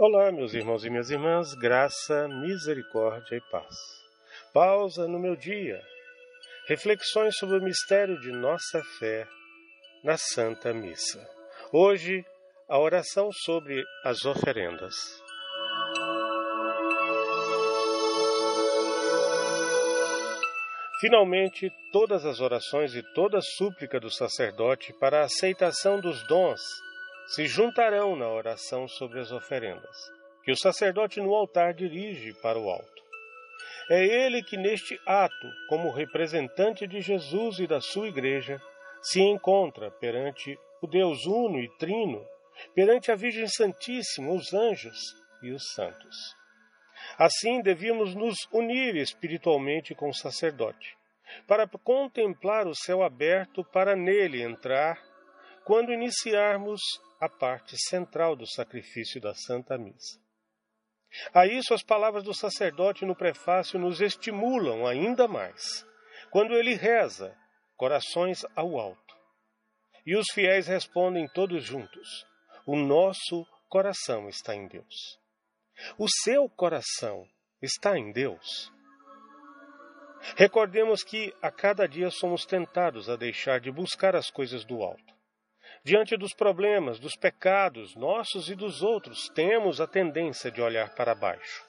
Olá, meus irmãos e minhas irmãs, graça, misericórdia e paz. Pausa no meu dia. Reflexões sobre o mistério de nossa fé na Santa Missa. Hoje, a oração sobre as oferendas. Finalmente, todas as orações e toda súplica do sacerdote para a aceitação dos dons se juntarão na oração sobre as oferendas, que o sacerdote no altar dirige para o alto. É ele que, neste ato, como representante de Jesus e da sua Igreja, se encontra perante o Deus Uno e Trino, perante a Virgem Santíssima, os anjos e os santos. Assim, devíamos nos unir espiritualmente com o sacerdote, para contemplar o céu aberto, para nele entrar, quando iniciarmos a parte central do sacrifício da Santa Missa. A isso, as palavras do sacerdote no prefácio nos estimulam ainda mais, quando ele reza, corações ao alto. E os fiéis respondem todos juntos: O nosso coração está em Deus. O seu coração está em Deus. Recordemos que a cada dia somos tentados a deixar de buscar as coisas do alto Diante dos problemas, dos pecados nossos e dos outros, temos a tendência de olhar para baixo.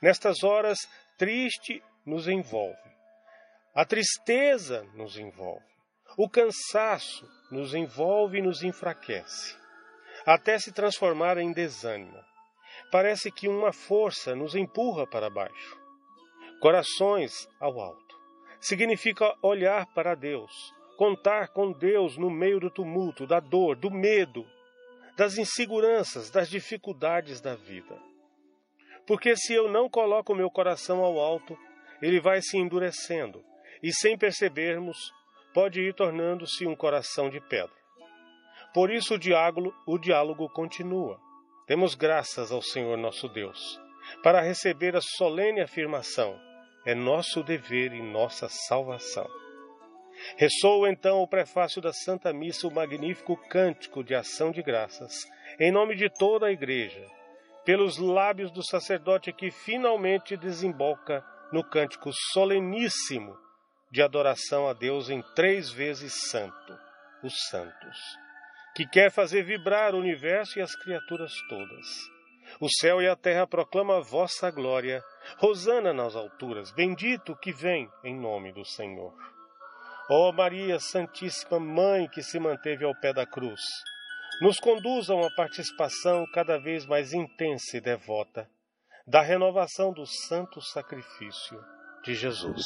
Nestas horas, triste nos envolve. A tristeza nos envolve. O cansaço nos envolve e nos enfraquece, até se transformar em desânimo. Parece que uma força nos empurra para baixo. Corações ao alto significa olhar para Deus, contar com Deus no meio do tumulto, da dor, do medo, das inseguranças, das dificuldades da vida. Porque se eu não coloco meu coração ao alto, ele vai se endurecendo e, sem percebermos, pode ir tornando-se um coração de pedra. Por isso o diálogo, o diálogo continua. Temos graças ao Senhor nosso Deus para receber a solene afirmação: é nosso dever e nossa salvação. Ressoa então o prefácio da Santa Missa o magnífico cântico de ação de graças, em nome de toda a Igreja, pelos lábios do sacerdote que finalmente desemboca no cântico soleníssimo de adoração a Deus em três vezes santo, os santos, que quer fazer vibrar o universo e as criaturas todas. O céu e a terra proclamam a vossa glória. Rosana nas alturas, bendito que vem em nome do Senhor. Ó oh Maria Santíssima Mãe que se manteve ao pé da cruz, nos conduza a uma participação cada vez mais intensa e devota da renovação do santo sacrifício de Jesus.